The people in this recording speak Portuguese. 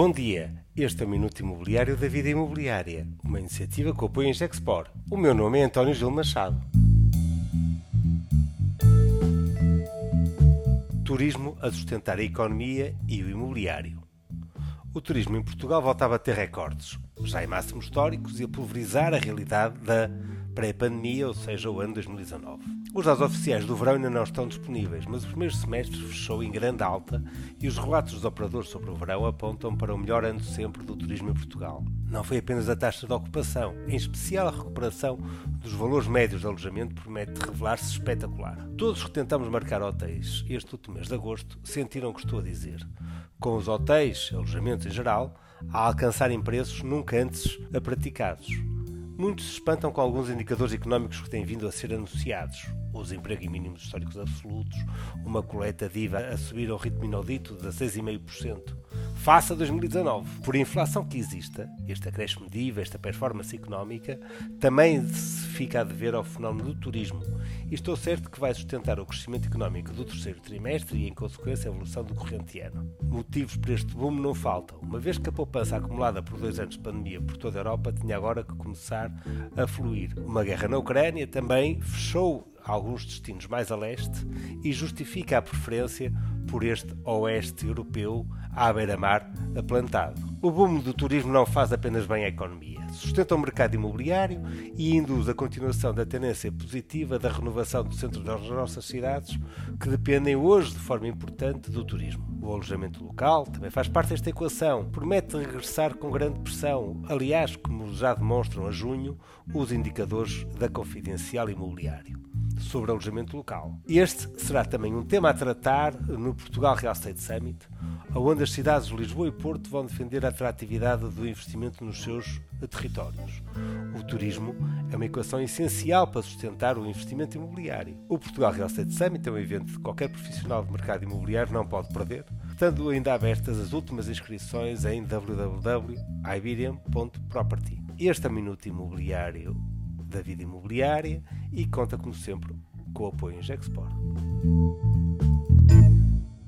Bom dia, este é o Minuto Imobiliário da Vida Imobiliária, uma iniciativa que apoia a Gexpor. O meu nome é António Gil Machado. Turismo a sustentar a economia e o imobiliário. O turismo em Portugal voltava a ter recordes, já em máximos históricos e a pulverizar a realidade da pré-pandemia, ou seja, o ano 2019. Os dados oficiais do verão ainda não estão disponíveis, mas o primeiro semestre fechou em grande alta e os relatos dos operadores sobre o verão apontam para o melhor ano sempre do turismo em Portugal. Não foi apenas a taxa de ocupação, em especial a recuperação dos valores médios de alojamento promete revelar-se espetacular. Todos que tentamos marcar hotéis este último mês de agosto sentiram o que estou a dizer. Com os hotéis, alojamentos em geral, a alcançarem preços nunca antes praticados. Muitos se espantam com alguns indicadores económicos que têm vindo a ser anunciados. Os empregos em mínimos históricos absolutos, uma coleta diva a subir ao ritmo inaudito de 6,5%, face a 2019. Por inflação que exista, este acréscimo de IVA, esta performance económica, também se fica a dever ao fenómeno do turismo. E estou certo que vai sustentar o crescimento económico do terceiro trimestre e, em consequência, a evolução do corrente ano. Motivos para este boom não faltam, uma vez que a poupança acumulada por dois anos de pandemia por toda a Europa tinha agora que começar a fluir. Uma guerra na Ucrânia também fechou alguns destinos mais a leste e justifica a preferência por este oeste europeu à beira-mar aplantado. O boom do turismo não faz apenas bem à economia, sustenta o mercado imobiliário e induz a continuação da tendência positiva da renovação do centro das nossas cidades, que dependem hoje de forma importante do turismo. O alojamento local também faz parte desta equação, promete regressar com grande pressão, aliás, como já demonstram a junho os indicadores da Confidencial Imobiliário. Sobre alojamento local. Este será também um tema a tratar no Portugal Real Estate Summit, onde as cidades de Lisboa e Porto vão defender a atratividade do investimento nos seus territórios. O turismo é uma equação essencial para sustentar o investimento imobiliário. O Portugal Real Estate Summit é um evento que qualquer profissional de mercado imobiliário não pode perder, estando ainda abertas as últimas inscrições em www.iberian.property. Este é o Minuto Imobiliário da vida imobiliária e conta, como sempre, com o apoio em Gexport.